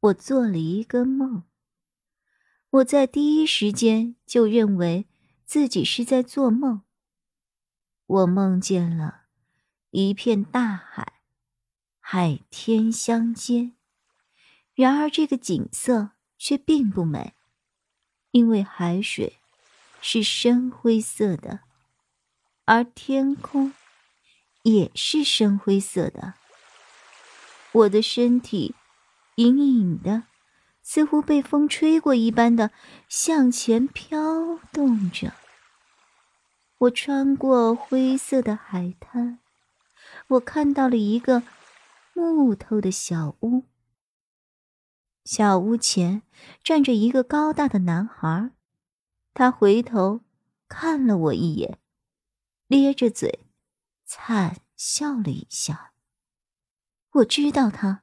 我做了一个梦。我在第一时间就认为自己是在做梦。我梦见了一片大海，海天相接。然而这个景色却并不美，因为海水是深灰色的，而天空也是深灰色的。我的身体。隐隐的，似乎被风吹过一般的向前飘动着。我穿过灰色的海滩，我看到了一个木头的小屋。小屋前站着一个高大的男孩，他回头看了我一眼，咧着嘴惨笑了一下。我知道他。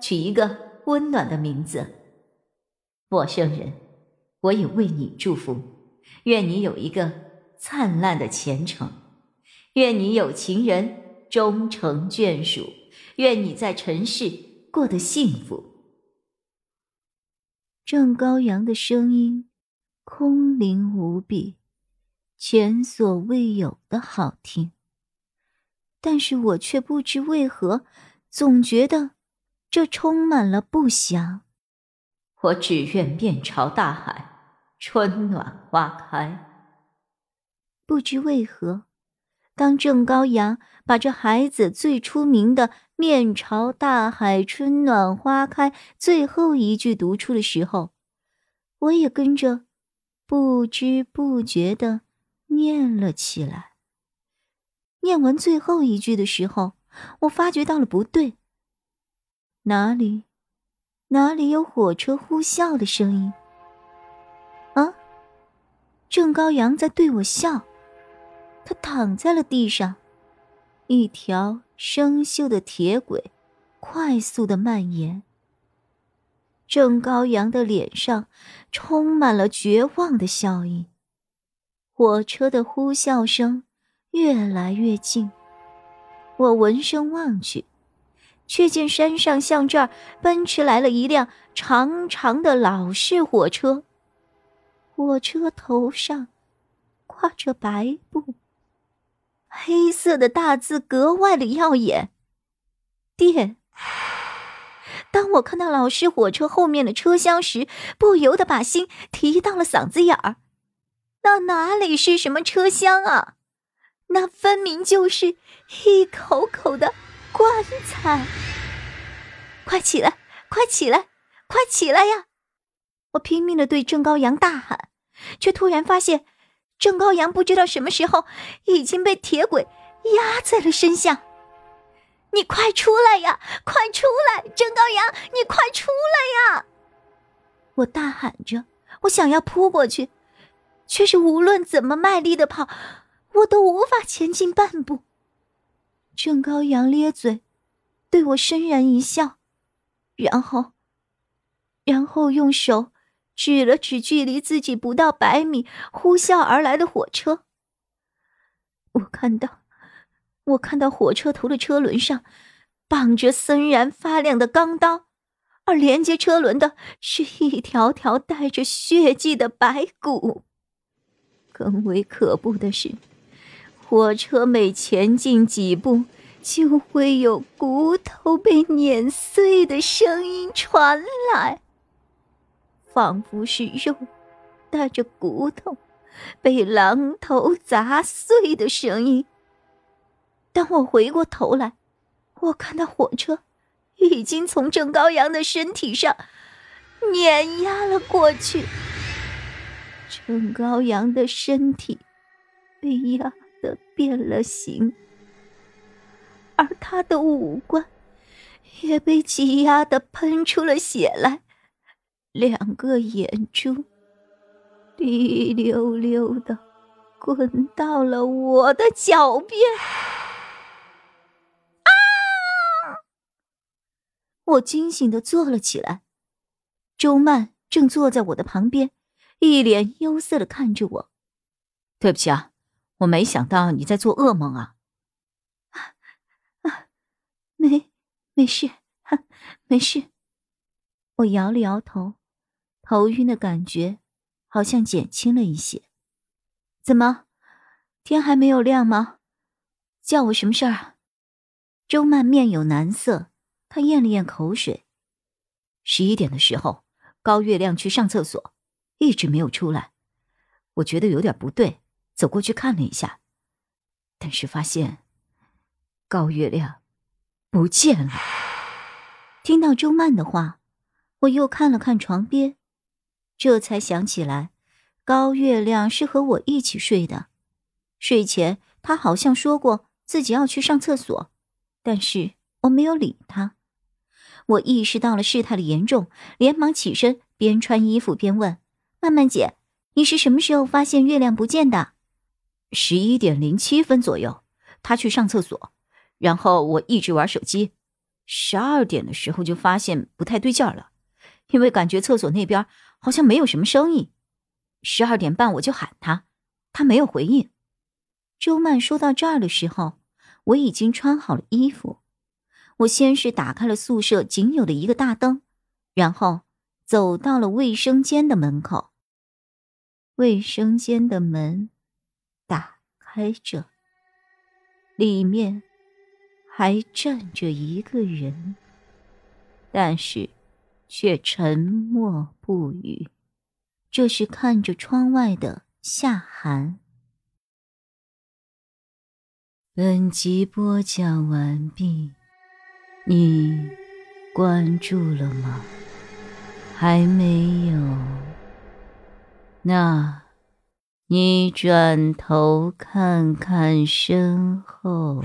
取一个温暖的名字，陌生人，我也为你祝福。愿你有一个灿烂的前程，愿你有情人终成眷属，愿你在尘世过得幸福。郑高阳的声音空灵无比，前所未有的好听，但是我却不知为何，总觉得。这充满了不祥。我只愿面朝大海，春暖花开。不知为何，当郑高阳把这孩子最出名的“面朝大海，春暖花开”最后一句读出的时候，我也跟着不知不觉的念了起来。念完最后一句的时候，我发觉到了不对。哪里，哪里有火车呼啸的声音？啊！郑高阳在对我笑。他躺在了地上，一条生锈的铁轨快速的蔓延。郑高阳的脸上充满了绝望的笑意。火车的呼啸声越来越近，我闻声望去。却见山上向这儿奔驰来了一辆长长的老式火车，火车头上挂着白布，黑色的大字格外的耀眼。电。当我看到老式火车后面的车厢时，不由得把心提到了嗓子眼儿。那哪里是什么车厢啊？那分明就是一口口的。棺材！快起来，快起来，快起来呀！我拼命的对郑高阳大喊，却突然发现，郑高阳不知道什么时候已经被铁轨压在了身下。你快出来呀！快出来！郑高阳，你快出来呀！我大喊着，我想要扑过去，却是无论怎么卖力的跑，我都无法前进半步。郑高阳咧嘴，对我深然一笑，然后，然后用手指了指距离自己不到百米呼啸而来的火车。我看到，我看到火车头的车轮上绑着森然发亮的钢刀，而连接车轮的是一条条带着血迹的白骨。更为可怖的是。火车每前进几步，就会有骨头被碾碎的声音传来。仿佛是肉带着骨头被榔头砸碎的声音。当我回过头来，我看到火车已经从郑高阳的身体上碾压了过去。郑高阳的身体被压得变了形，而他的五官也被挤压的喷出了血来，两个眼珠滴溜溜的滚到了我的脚边。啊！我惊醒的坐了起来，周曼正坐在我的旁边。一脸忧色的看着我，对不起啊，我没想到你在做噩梦啊！啊，没，没事，没事。我摇了摇头，头晕的感觉好像减轻了一些。怎么，天还没有亮吗？叫我什么事儿？周曼面有难色，她咽了咽口水。十一点的时候，高月亮去上厕所。一直没有出来，我觉得有点不对，走过去看了一下，但是发现高月亮不见了。听到周曼的话，我又看了看床边，这才想起来，高月亮是和我一起睡的。睡前他好像说过自己要去上厕所，但是我没有理他。我意识到了事态的严重，连忙起身，边穿衣服边问。曼曼姐，你是什么时候发现月亮不见的？十一点零七分左右，他去上厕所，然后我一直玩手机。十二点的时候就发现不太对劲儿了，因为感觉厕所那边好像没有什么声音。十二点半我就喊他，他没有回应。周曼说到这儿的时候，我已经穿好了衣服。我先是打开了宿舍仅有的一个大灯，然后走到了卫生间的门口。卫生间的门开着，里面还站着一个人，但是却沉默不语。这是看着窗外的夏寒。本集播讲完毕，你关注了吗？还没有。那，你转头看看身后。